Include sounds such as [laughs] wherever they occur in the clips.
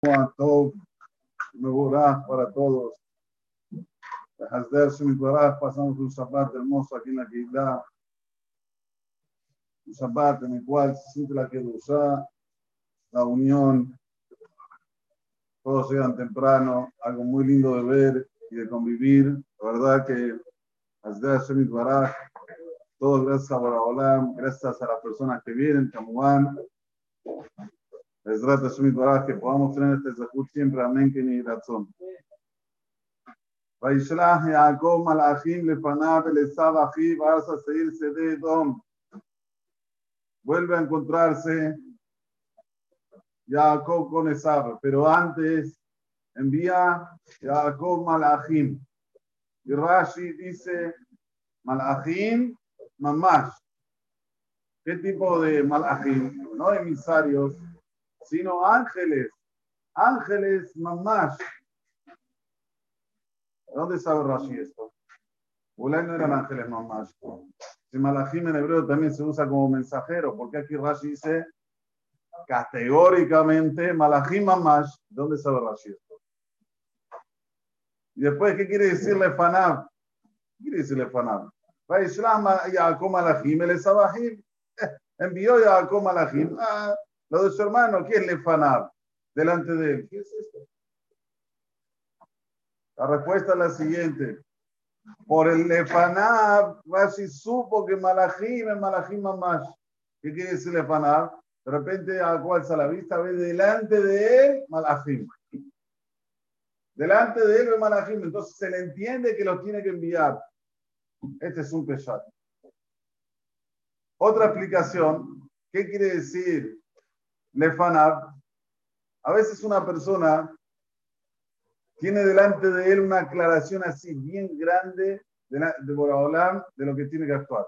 todo, para todos. Pasamos un Shabbat hermoso aquí en la Keilah. Un Shabbat en el cual se siente la Kedusha, la unión. Todos llegan temprano, algo muy lindo de ver y de convivir. La verdad que todos gracias a Boraholam, gracias a las personas que vienen, Kamuán. בעזרת השם יתברך, que podamos tener este זכות siempre, amén, que ni razón. וישלח יעקב מלאכים לפניו ולעשו אחיו ארצה שעיר שדה אדום. Vuelve a encontrarse Jacob con Esab, pero antes envía Jacob Malachim. Y Rashi dice Malachim Mamash. ¿Qué tipo de Malachim? No emisarios, sino ángeles, ángeles mamash. ¿Dónde sabe Rashi esto? Ulay no eran ángeles mamash. Si malachim en hebreo también se usa como mensajero, porque aquí Rashi dice categóricamente malachim mamash. ¿Dónde sabe Rashi esto? Y después, ¿qué quiere decirle fanab? ¿Qué quiere decirle fanab? Vaishlam Yaakov malachim el Sabahim. [laughs] Envió Yaakov malachim. Ah, lo de su hermano, ¿quién le fanab? Delante de él. ¿Qué es esto? La respuesta es la siguiente. Por el Lefanab, Rashi supo que Malachim es Malachim más. ¿Qué quiere decir Lefanab? De repente, a cual la vista ve delante de él Malachim. Delante de él ve Malachim. Entonces se le entiende que lo tiene que enviar. Este es un pesar. Otra explicación. ¿Qué quiere decir Lefanab, a veces una persona tiene delante de él una aclaración así bien grande de, de lo que tiene que actuar.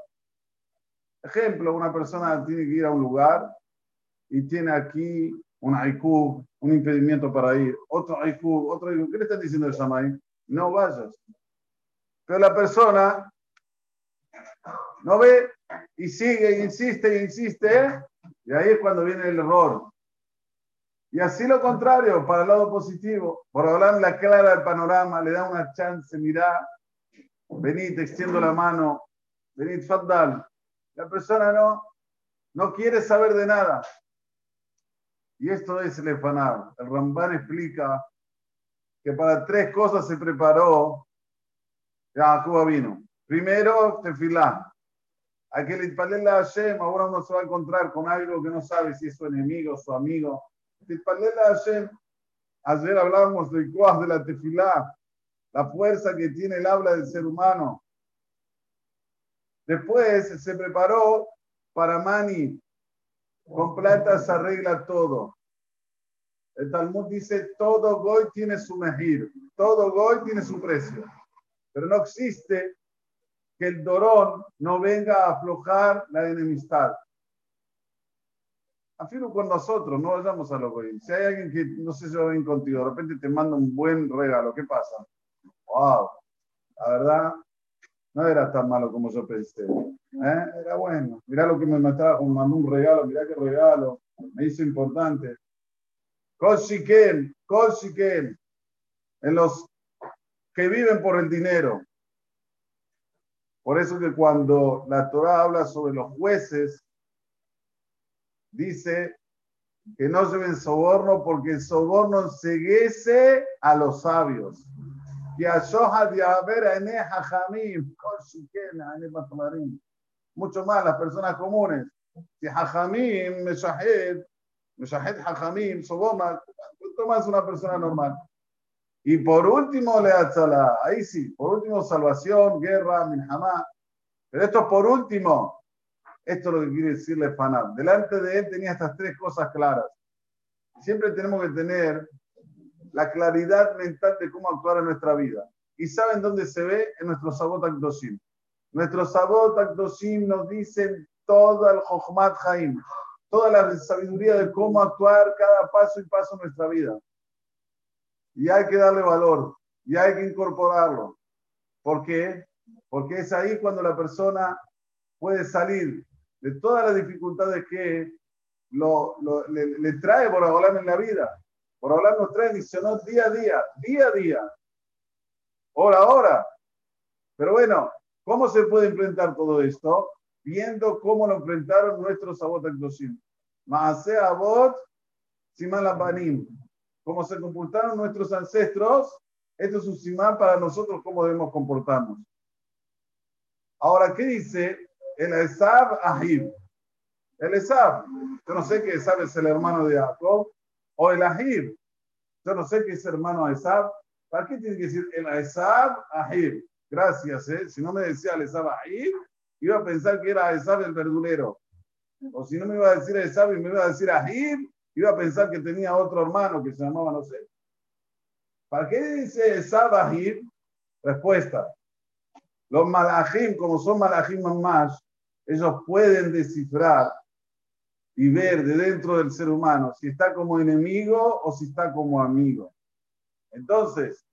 Ejemplo, una persona tiene que ir a un lugar y tiene aquí un haiku, un impedimento para ir, otro haiku, otro haiku. ¿Qué le están diciendo el Shamay? No vayas. Pero la persona no ve y sigue, insiste, insiste, y ahí es cuando viene el error. Y así lo contrario, para el lado positivo. Por hablar la clara del panorama, le da una chance, mira, venid, extiendo la mano, venid, faddal. La persona no, no quiere saber de nada. Y esto es el efanar. El Ramban explica que para tres cosas se preparó Jacob vino. Primero, tefilá. Hay que le a Hashem, ahora uno se va a encontrar con algo que no sabe si es su enemigo su amigo. a Hashem. Ayer hablábamos del cuas de la tefilá, la fuerza que tiene el habla del ser humano. Después se preparó para Mani. Con plata se arregla todo. El Talmud dice, todo goy tiene su mejir, todo goy tiene su precio. Pero no existe que el dorón no venga a aflojar la enemistad. Afirmo con nosotros, no vayamos a lo que Si hay alguien que no sé si va bien contigo, de repente te manda un buen regalo, ¿qué pasa? ¡Wow! La verdad, no era tan malo como yo pensé. ¿eh? Era bueno. Mirá lo que me mandó, mandó un regalo, mirá qué regalo. Me hizo importante. Koshiken, Koshiken. En los que viven por el dinero. Por eso que cuando la Torah habla sobre los jueces, dice que no lleven soborno porque el soborno enseguece a los sabios. Mucho más las personas comunes. Si hajamim, meshahed, meshahed hajamim, soborna, ¿cuánto más una persona normal? Y por último, Leatzala, ahí sí, por último, salvación, guerra, milhamá. Pero esto por último, esto es lo que quiere decirle Fanab. Delante de él tenía estas tres cosas claras. Siempre tenemos que tener la claridad mental de cómo actuar en nuestra vida. ¿Y saben dónde se ve? En nuestro Sabot Akdoshim. Nuestro Sabot Akdoshim nos dicen todo el Jochmat Haim, toda la sabiduría de cómo actuar cada paso y paso en nuestra vida y hay que darle valor y hay que incorporarlo. ¿Por qué? Porque es ahí cuando la persona puede salir de todas las dificultades que lo, le, trae por en la vida. Por hablar nos trae Nisionot día a día, día a día, hora a hora. Pero bueno, ¿cómo se puede enfrentar todo esto? Viendo cómo lo enfrentaron nuestros Abot Akdoshim. Maase Abot Siman Labanim. Cómo se comportaron nuestros ancestros. Esto es un simán para nosotros, cómo debemos comportarnos. Ahora, ¿qué dice el Esab Ahib? El Esab, yo no sé que Esab es el hermano de Jacob, o el Ahib, yo no sé qué es hermano de Esab. ¿Para qué tiene que decir el Esab Ahib? Gracias, ¿eh? Si no me decía el Esab Ahib, iba a pensar que era Esab el verdulero. O si no me iba a decir Esab y me iba a decir Ahib, iba a pensar que tenía otro hermano que se llamaba, no sé. ¿Para qué dice Esab Ahib? Respuesta. Los malajim, como son malajim más, ellos pueden descifrar y ver de dentro del ser humano si está como enemigo o si está como amigo. Entonces,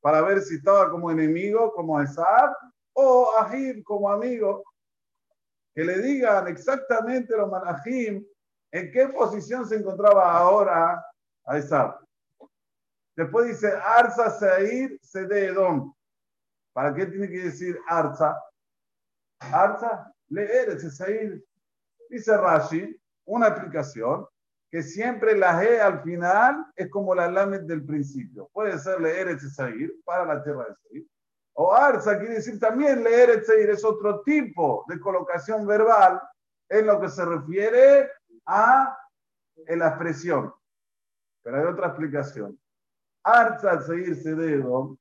para ver si estaba como enemigo, como Esab, o Ahim como amigo. Que le digan exactamente los malajim en qué posición se encontraba ahora a Esab. Después dice Arza Seir Sede Edom. ¿Para qué tiene que decir Arza? Arza, leer ese Seir. Dice Rashi, una explicación que siempre la G al final es como la Lamed del principio. Puede ser leer ese Seir para la tierra de Seir. O Arza quiere decir también leer Seir, es otro tipo de colocación verbal en lo que se refiere a la expresión. Pero hay otra explicación. Arza al seguirse dedo,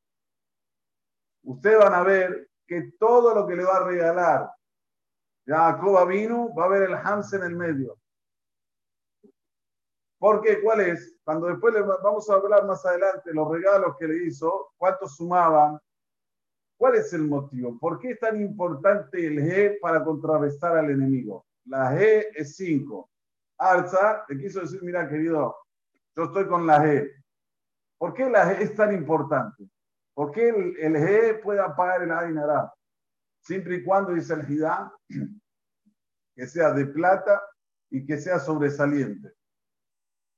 ustedes van a ver que todo lo que le va a regalar Jacob vino, va a haber el Hams en el medio. ¿Por qué? ¿Cuál es? Cuando después le vamos a hablar más adelante los regalos que le hizo, cuántos sumaban, ¿cuál es el motivo? ¿Por qué es tan importante el G para contrarrestar al enemigo? La G es 5. Arza le quiso decir, mira querido, yo estoy con la G. ¿Por qué la G es tan importante? ¿Por qué el, el G puede apagar el Ainara? Siempre y cuando dice el Hidá, que sea de plata y que sea sobresaliente.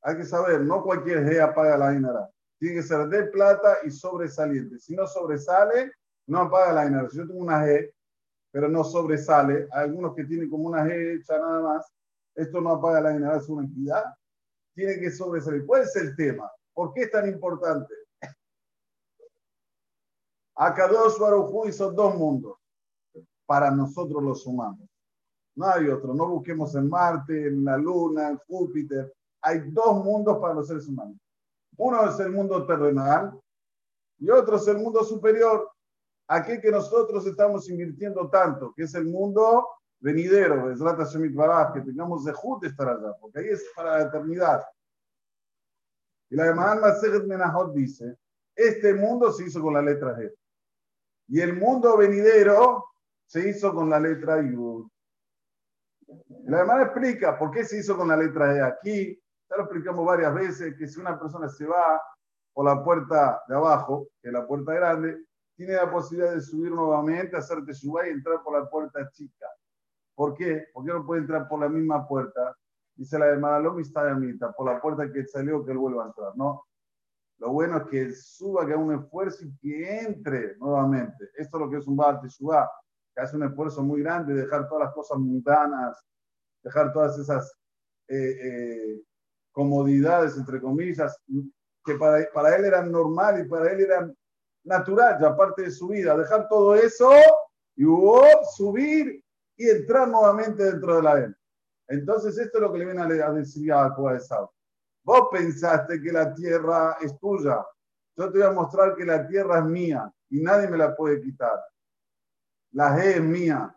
Hay que saber, no cualquier G apaga la Ainara. Tiene que ser de plata y sobresaliente. Si no sobresale, no apaga la Ainara. Si yo tengo una G, pero no sobresale, hay algunos que tienen como una G hecha nada más, esto no apaga la Ainara, es una entidad. Tiene que sobresalir. ¿Cuál es el tema? ¿Por qué es tan importante? Akadosh Baruj hizo dos mundos para nosotros los humanos. No hay otro. No busquemos en Marte, en la Luna, en Júpiter. Hay dos mundos para los seres humanos. Uno es el mundo terrenal y otro es el mundo superior, aquel que nosotros estamos invirtiendo tanto, que es el mundo venidero, que tengamos de Jut estar allá, porque ahí es para la eternidad. Y la Menahot dice, este mundo se hizo con la letra G. Y el mundo venidero se hizo con la letra Yud. La hermana explica por qué se hizo con la letra E aquí. Ya lo explicamos varias veces, que si una persona se va por la puerta de abajo, que es la puerta grande, tiene la posibilidad de subir nuevamente, hacer teshuva y entrar por la puerta chica. ¿Por qué? Porque no puede entrar por la misma puerta Dice la hermana Lomi está mitad, por la puerta que salió que él vuelva a entrar, ¿no? Lo bueno es que suba, que haga un esfuerzo y que entre nuevamente. Esto es lo que es un Baal suba, que hace un esfuerzo muy grande de dejar todas las cosas mundanas, dejar todas esas eh, eh, comodidades, entre comillas, que para, para él eran normal y para él eran natural, ya parte de su vida. Dejar todo eso y subir y entrar nuevamente dentro de la él. Entonces, esto es lo que le viene a decir a Jacob Vos pensaste que la tierra es tuya. Yo te voy a mostrar que la tierra es mía y nadie me la puede quitar. La G es mía.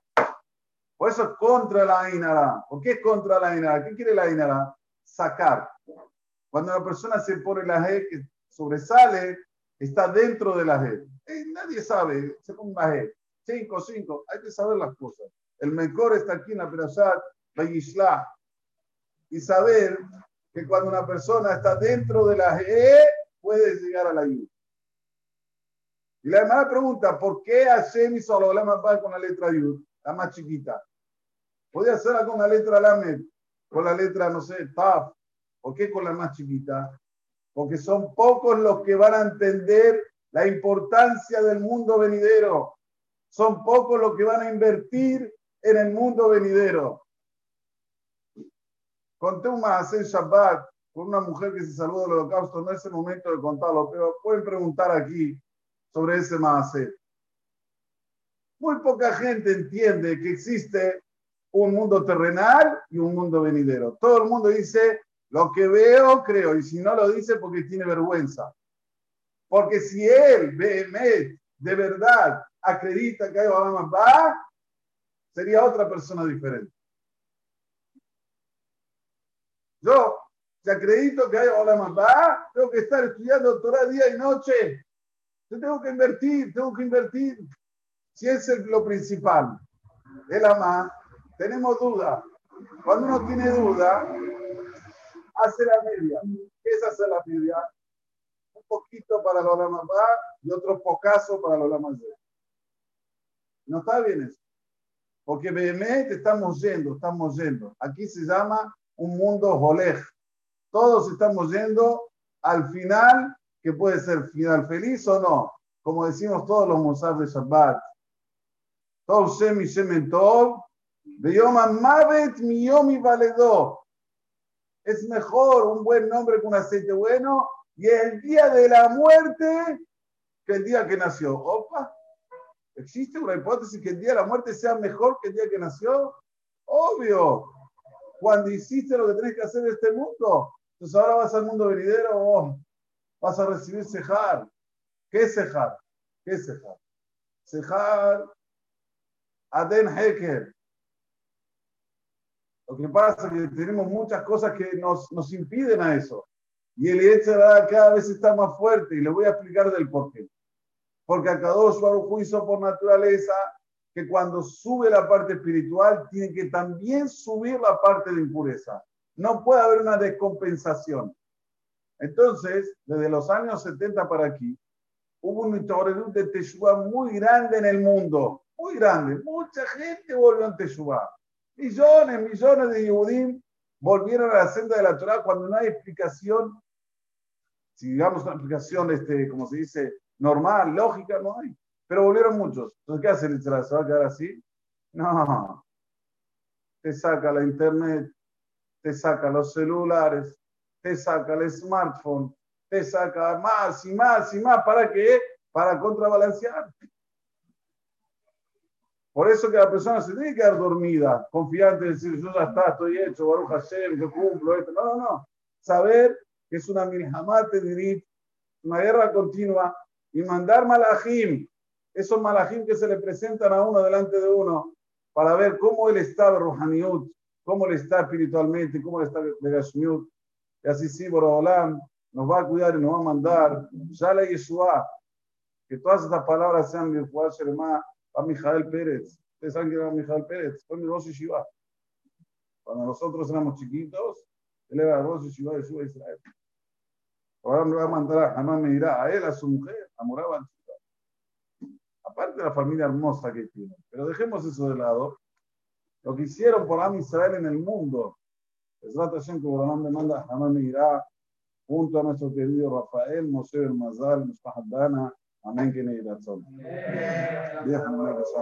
Por eso es contra la Ainara. ¿Por qué es contra la Ainara? ¿Qué quiere la Ainara? Sacar. Cuando la persona se pone la G que sobresale, está dentro de la G. Eh, nadie sabe, se pone una G. 5, 5, hay que saber las cosas. El mejor está aquí en la Perashat y saber que cuando una persona está dentro de la G, puede llegar a la ayuda. Y la hermana pregunta, ¿por qué Hashem hizo la más con la letra Yud, la más chiquita? Podía hacerla con la letra Lamed. con la letra, no sé, TAF? ¿Por qué con la más chiquita? Porque son pocos los que van a entender la importancia del mundo venidero. Son pocos los que van a invertir en el mundo venidero. Conté un más Shabbat con una mujer que se salvó del holocausto. No es el momento de contarlo, pero pueden preguntar aquí sobre ese Maaseh. Muy poca gente entiende que existe un mundo terrenal y un mundo venidero. Todo el mundo dice, lo que veo, creo, y si no lo dice porque tiene vergüenza. Porque si él, ve de verdad, acredita que hay más va, sería otra persona diferente. Yo, si acredito que hay va, tengo que estar estudiando Torah día y noche. Yo tengo que invertir, tengo que invertir. Si es lo principal, el más, tenemos duda. Cuando uno tiene duda, hace la media. ¿Qué es hacer la media? Un poquito para los lamas y otro pocaso para los lamas No está bien eso. Porque BM estamos yendo, estamos yendo. Aquí se llama un mundo jolej. Todos estamos yendo al final, que puede ser final feliz o no. Como decimos todos los mozart de Shabbat. Tov Shem y Shemen Tov, Mavet Miyomi Valedó. Es mejor un buen nombre con un aceite bueno y el día de la muerte que el día que nació. Opa, ¿existe una hipótesis que el día de la muerte sea mejor que el día que nació? Obvio. Cuando hiciste lo que tenés que hacer en este mundo, entonces ahora vas al mundo venidero, oh, vas a recibir cejar. ¿Qué cejar? ¿Qué cejar? Cejar Aden Heker. Lo que pasa es que tenemos muchas cosas que nos, nos impiden a eso. Y el Yetzirah cada vez está más fuerte y le voy a explicar del por qué. Porque a cada uno hizo por naturaleza que cuando sube la parte espiritual tiene que también subir la parte de impureza. No puede haber una descompensación. Entonces, desde los años 70 para aquí, hubo un historiador de Teshuvah muy grande en el mundo muy grande. Mucha gente volvió a Teshuvah. Millones, millones de Yehudim volvieron a la senda de la Torah cuando no hay explicación, si digamos una explicación, este, como se dice, normal, lógica, no hay. Pero volvieron muchos. Entonces, ¿qué hace el ¿Se va a quedar así? No. Te saca la internet, te saca los celulares, te saca el smartphone, te saca más y más y más. ¿Para qué? Para contrabalancear. Por eso que la persona se tiene que quedar dormida, confiante, decir, yo ya está, estoy hecho, Baruch Hashem, yo cumplo esto. No, no, no. Saber que es una milhamate una guerra continua, y mandar malajim, esos malajim que se le presentan a uno delante de uno, para ver cómo él está Rohaniut, cómo él está espiritualmente, cómo él está Begashmiut. Y así sí, Borobolam nos va a cuidar y nos va a mandar, ya la Yeshua, que todas estas palabras sean de Sheremá, a Mijael Pérez. Ustedes saben que era Mijael Pérez, fue mi Rosh Shiva. Cuando nosotros éramos chiquitos, él era Rosh Shiva de Israel. Ahora me va a mandar a Hanan Meirá, a él, a su mujer, a Moraban. Aparte de la familia hermosa que tiene. Pero dejemos eso de lado. Lo que hicieron por Am Israel en el mundo. Es la atención que Borolán me manda a Hanan Meirá, junto a nuestro querido Rafael, Moshe Mazal, Muspahat Dana, Amén que razón. Déjame que se